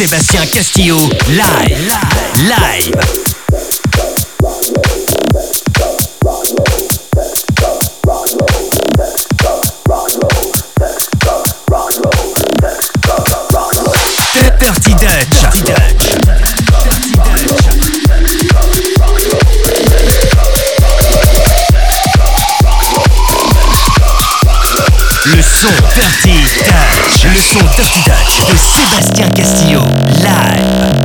Sébastien Castillo, live, live. Dirty Dutch. Dirty Dutch. Le son Dirty le son Dirty Dutch de Sébastien Castillo, live.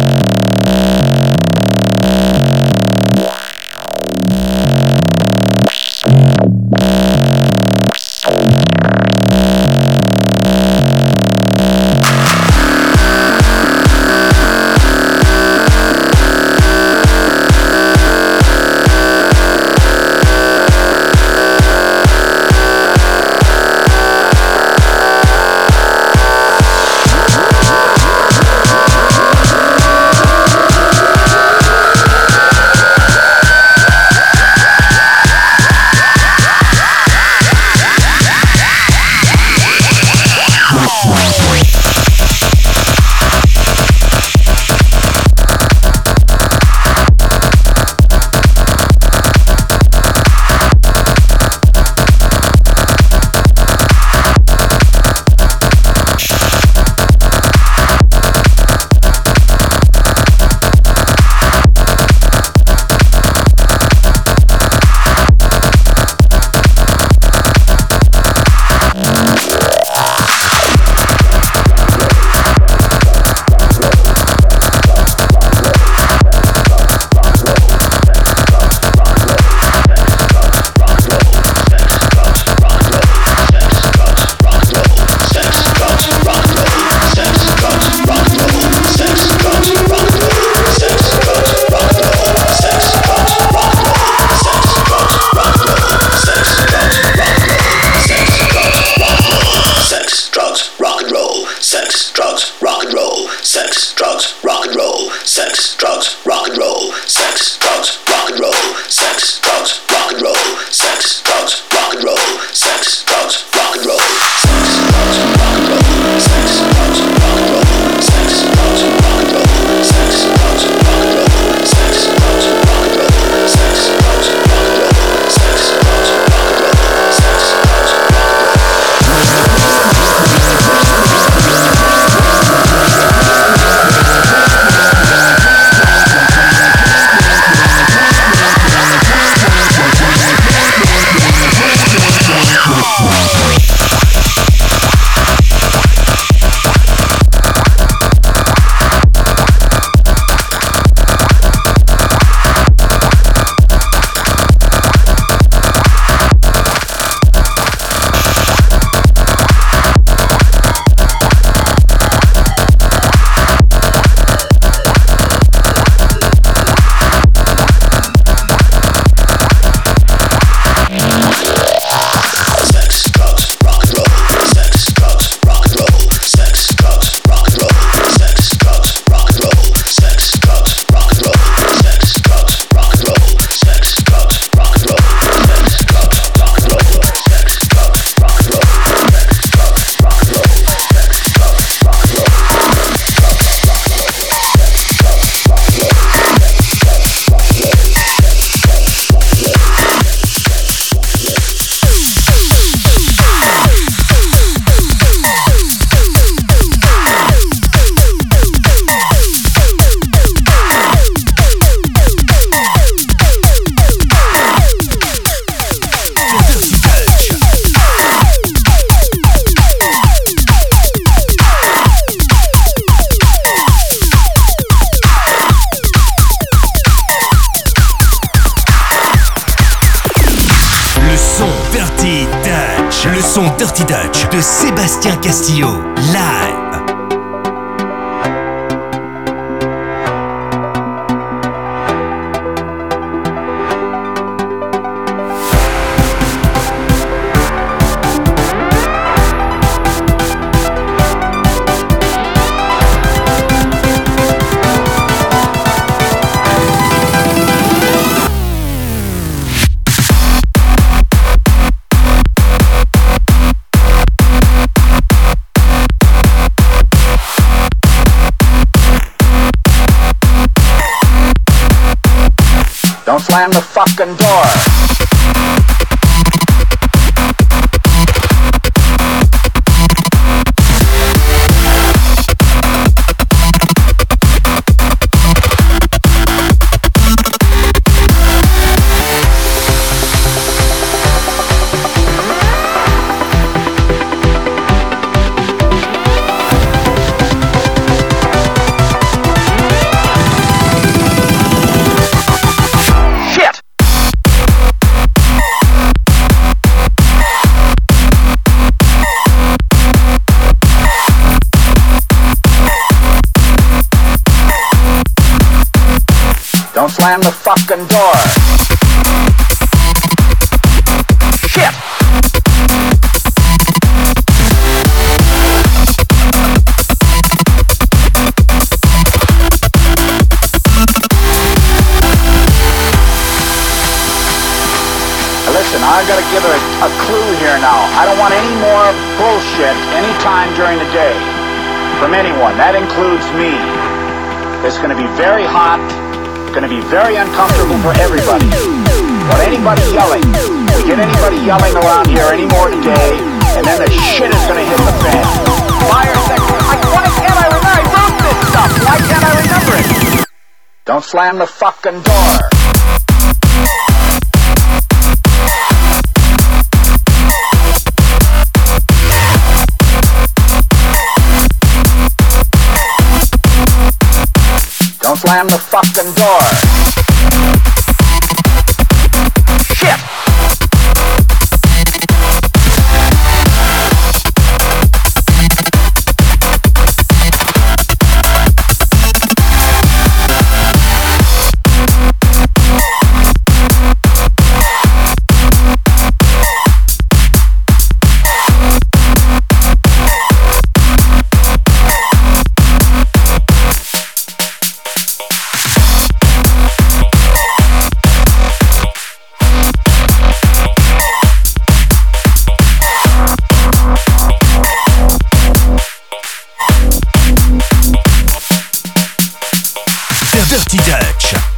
Castillo. Slam the fucking door. Shit! Listen, I gotta give a, a clue here now. I don't want any more bullshit anytime during the day from anyone. That includes me. It's gonna be very hot going to be very uncomfortable for everybody. But anybody yelling, we get anybody yelling around here anymore today, and then the shit is going to hit the fan. Fire. I, why can't I remember? I wrote this stuff. Why can't I remember it? Don't slam the fucking door. Slam the fucking door. Sébastien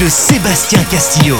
de Sébastien Castillo.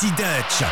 Dirty Dutch.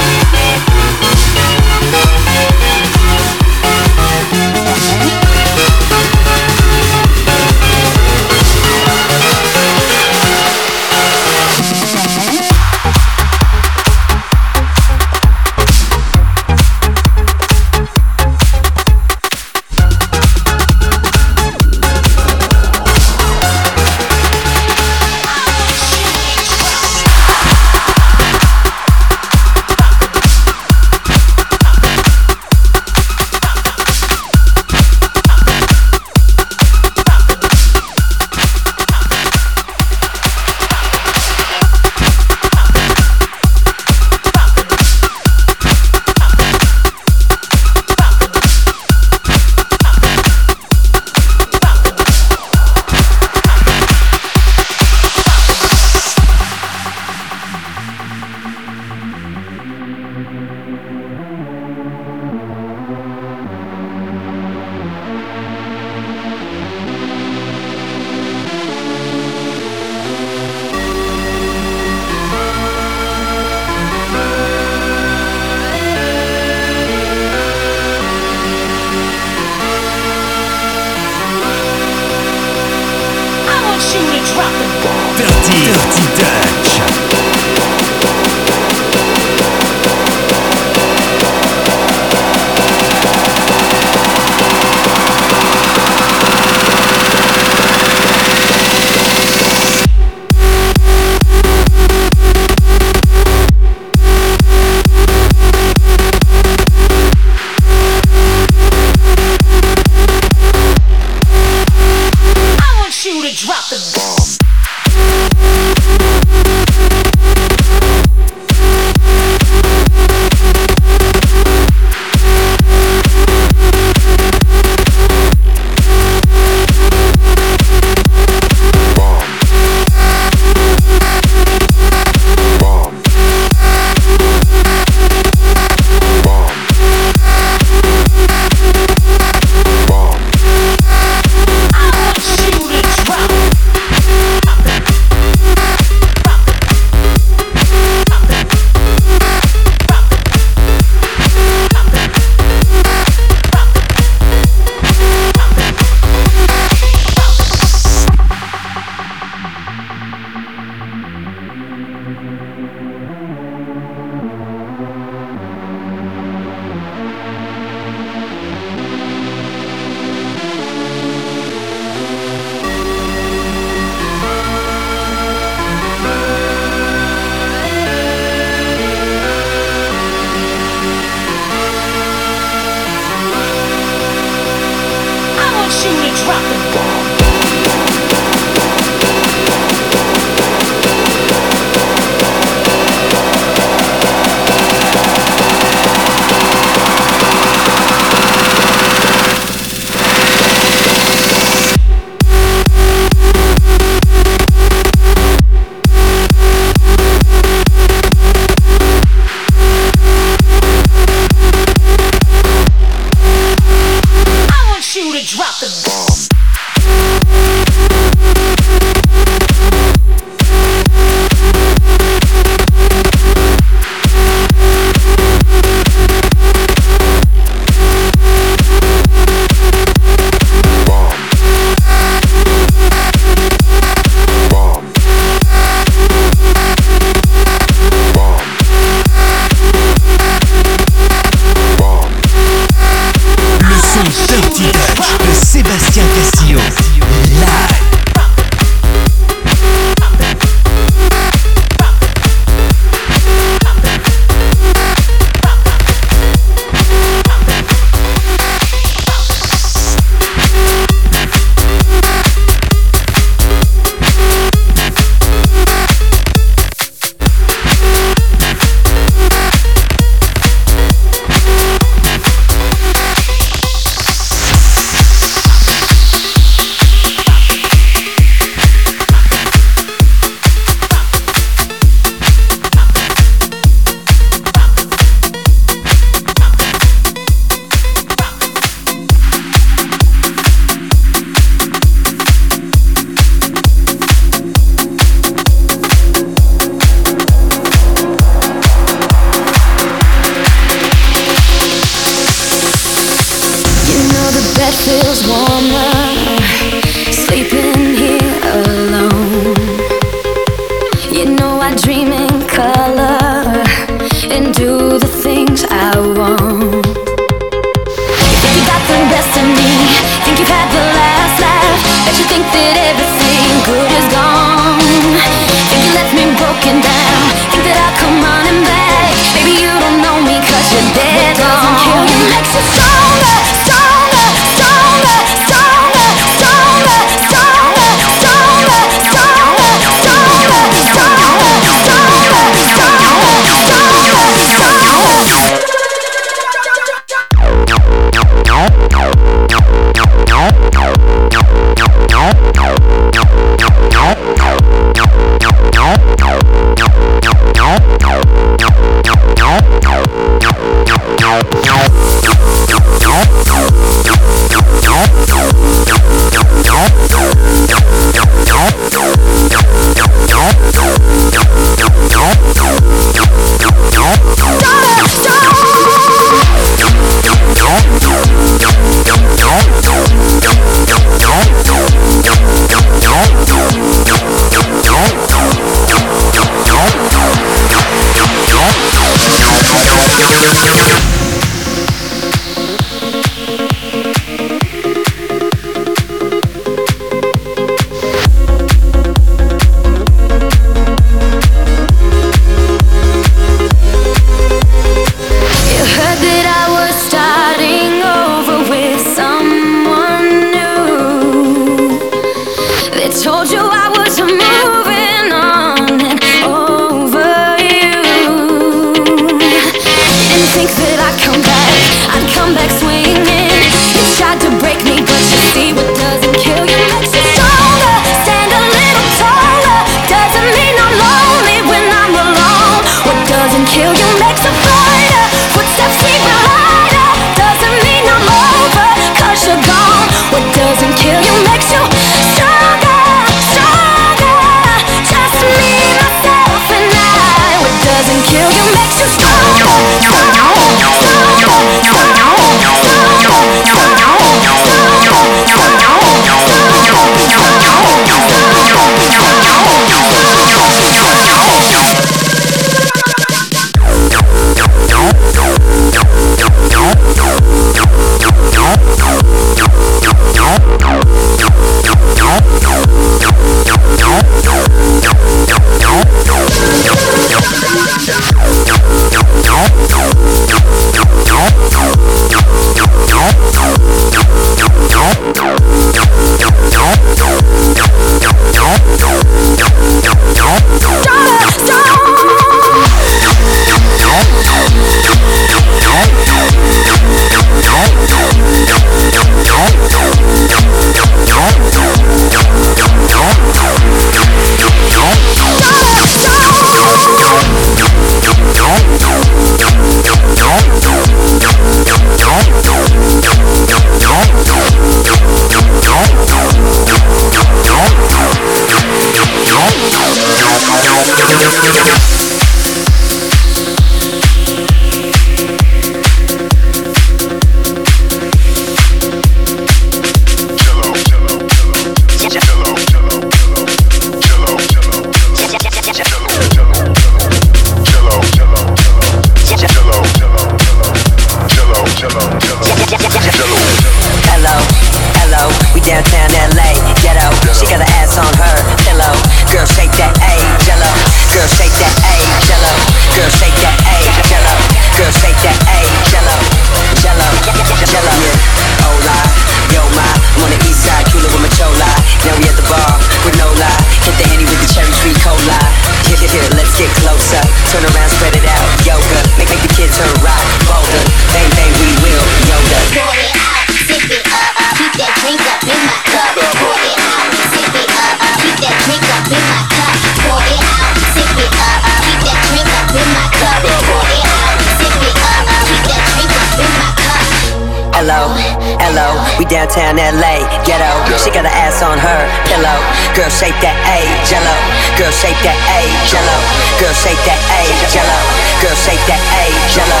Downtown LA, ghetto. She got an ass on her pillow. Girl, shake that A, jello. Girl, shake that A, jello. Girl, shake that A, jello. Girl, shake that A, jello.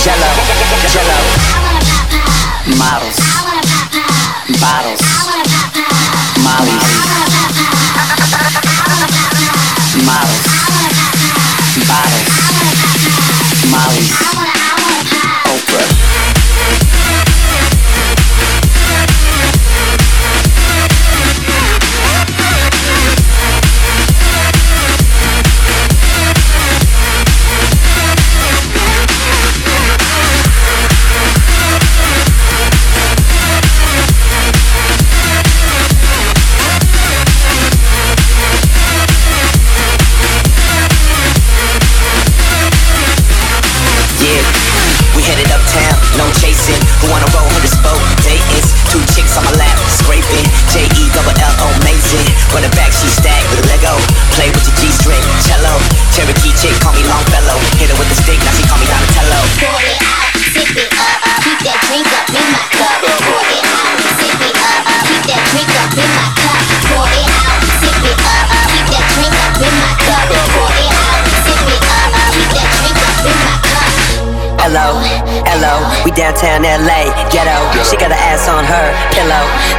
Jello, jello. Models, bottles, mollies,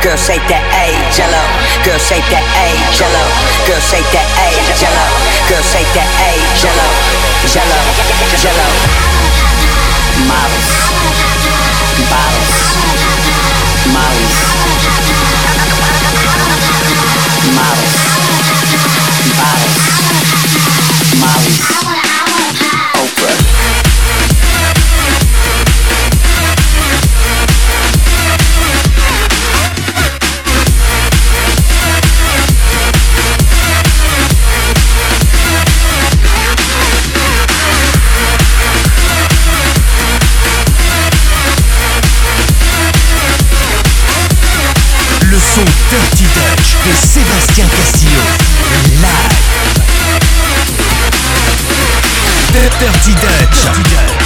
Girl, shake that A, jello. Girl, shake that A, jello. Girl, shake that A, jello. Girl, shake that A, jello. Jello, jello. Models, bottles, mollies. Dirty Dutch. Dirty Dutch.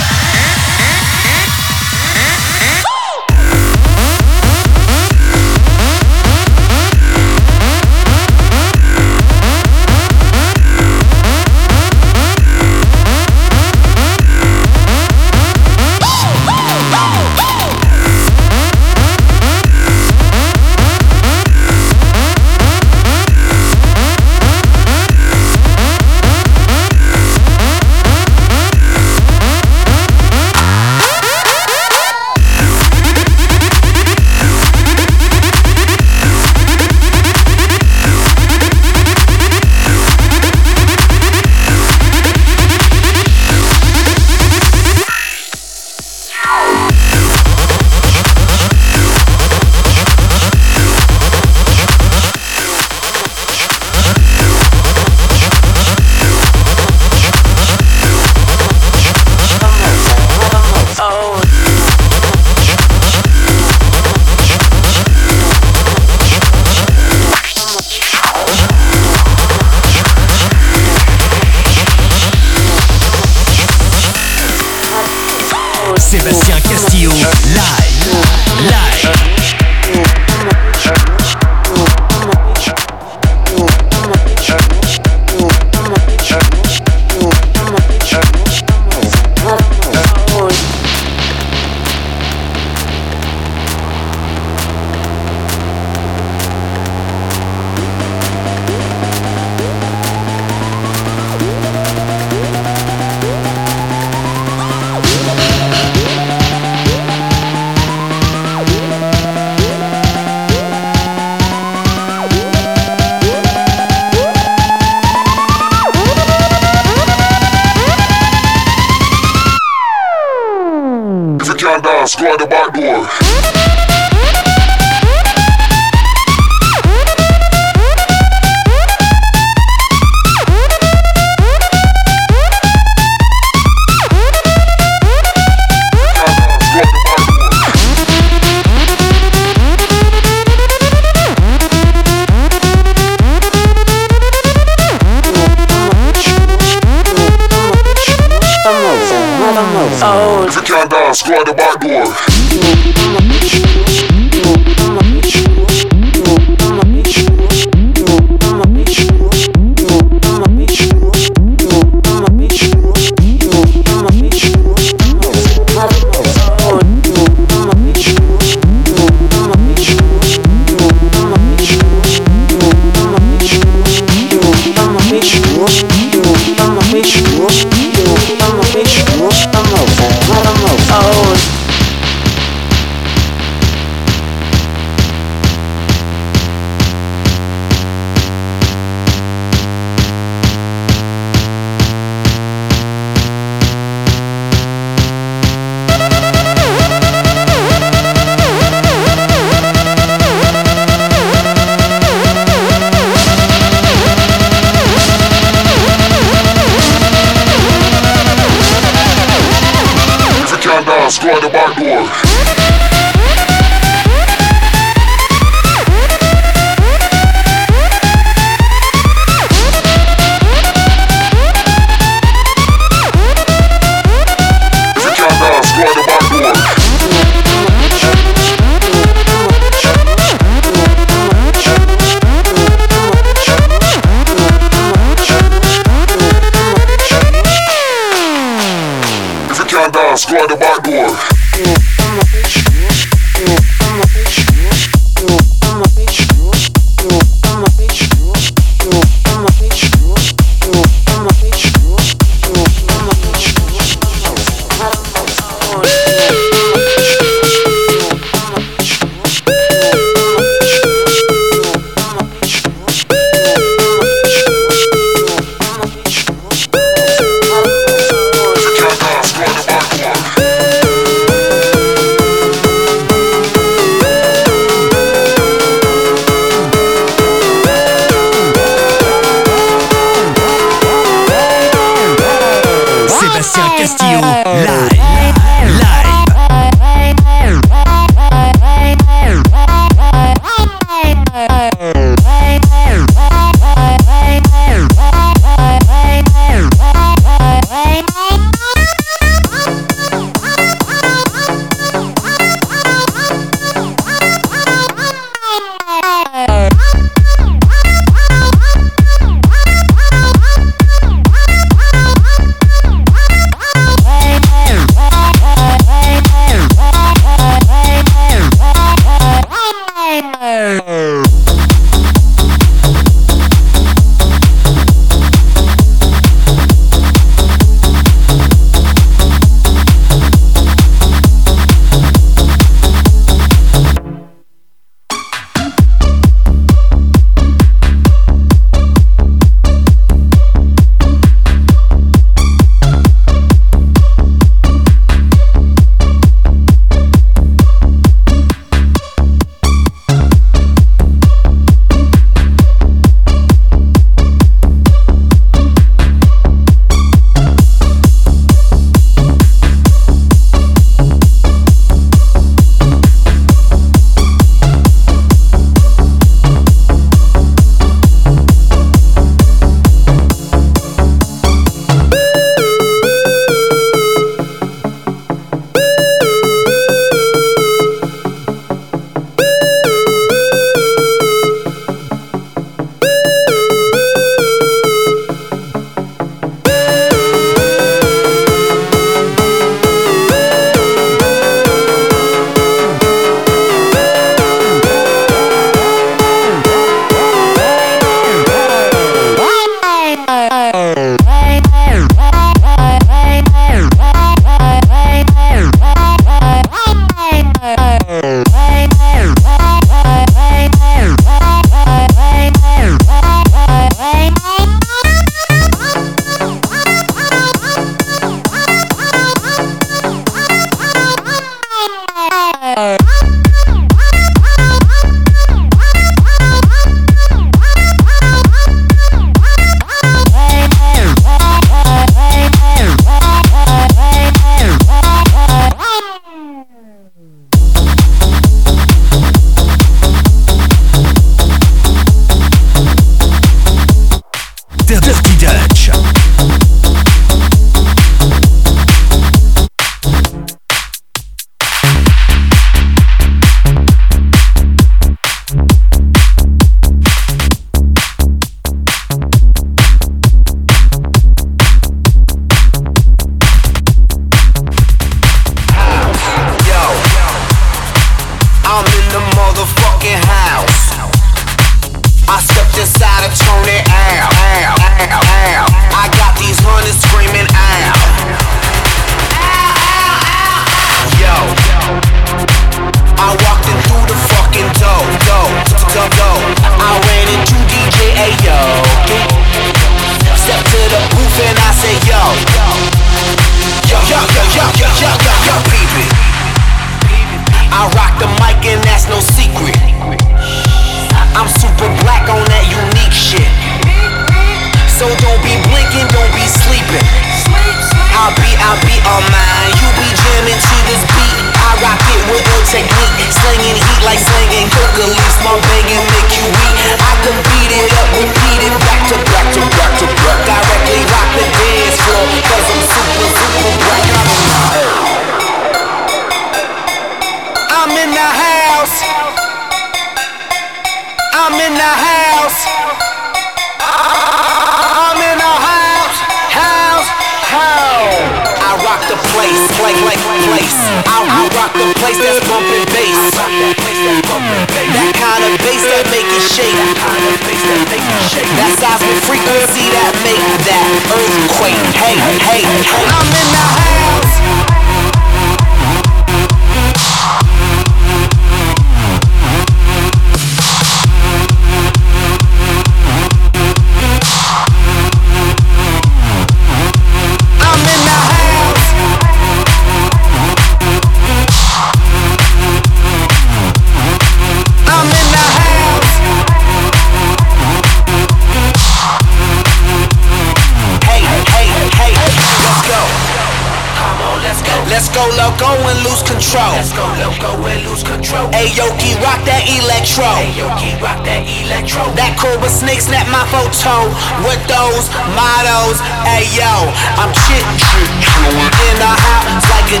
Photo with those mottos. Ayo, I'm chit in the house like a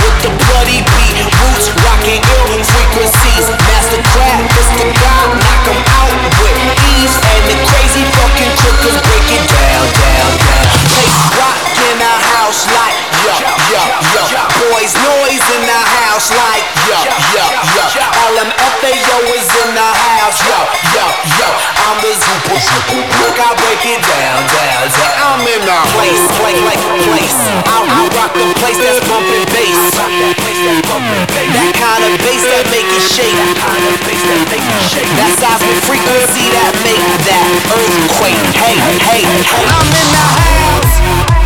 with the bloody beat. Roots rocking ill frequencies. Master crab, Mr. God, knock 'em Look, I break it down, down, down. I'm in the place, place, place, place. I, I rock the place that's bumping bass. That kind of bass that make it shake. That seismic frequency that make that earthquake. Hey, hey, hey. I'm in the house.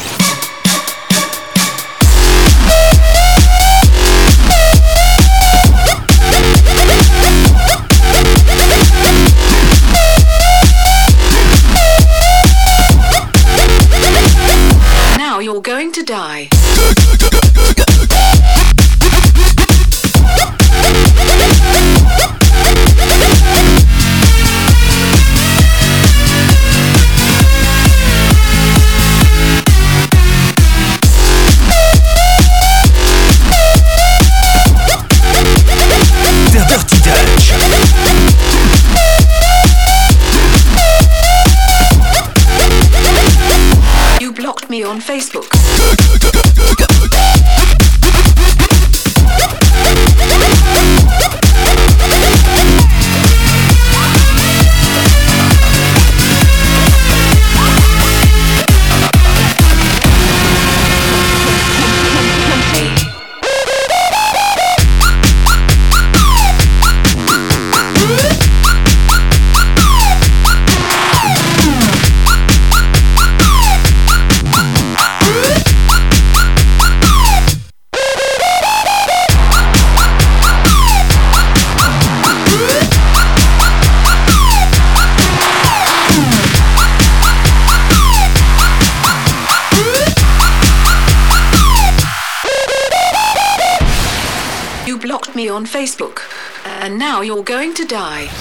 You're going to die.